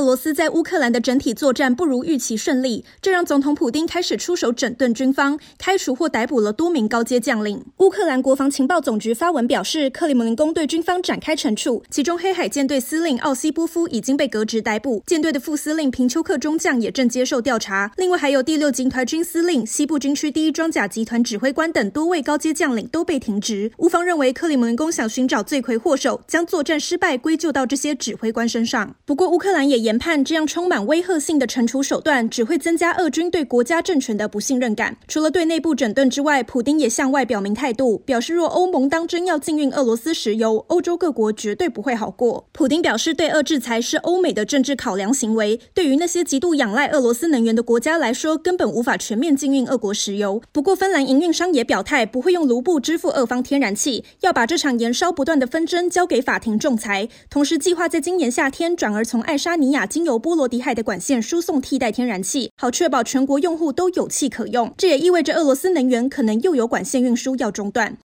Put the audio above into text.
俄罗斯在乌克兰的整体作战不如预期顺利，这让总统普丁开始出手整顿军方，开除或逮捕了多名高阶将领。乌克兰国防情报总局发文表示，克里姆林宫对军方展开惩处，其中黑海舰队司令奥西波夫已经被革职逮捕，舰队的副司令平丘克中将也正接受调查。另外，还有第六集团军司令、西部军区第一装甲集团指挥官等多位高阶将领都被停职。乌方认为克里姆林宫想寻找罪魁祸首，将作战失败归咎到这些指挥官身上。不过，乌克兰也严研判这样充满威吓性的惩处手段，只会增加俄军对国家政权的不信任感。除了对内部整顿之外，普丁也向外表明态度，表示若欧盟当真要禁运俄罗斯石油，欧洲各国绝对不会好过。普丁表示，对俄制裁是欧美的政治考量行为，对于那些极度仰赖俄罗斯能源的国家来说，根本无法全面禁运俄国石油。不过，芬兰营运商也表态，不会用卢布支付俄方天然气，要把这场延烧不断的纷争交给法庭仲裁，同时计划在今年夏天转而从爱沙尼亚经由。由波罗的海的管线输送替代天然气，好确保全国用户都有气可用。这也意味着俄罗斯能源可能又有管线运输要中断。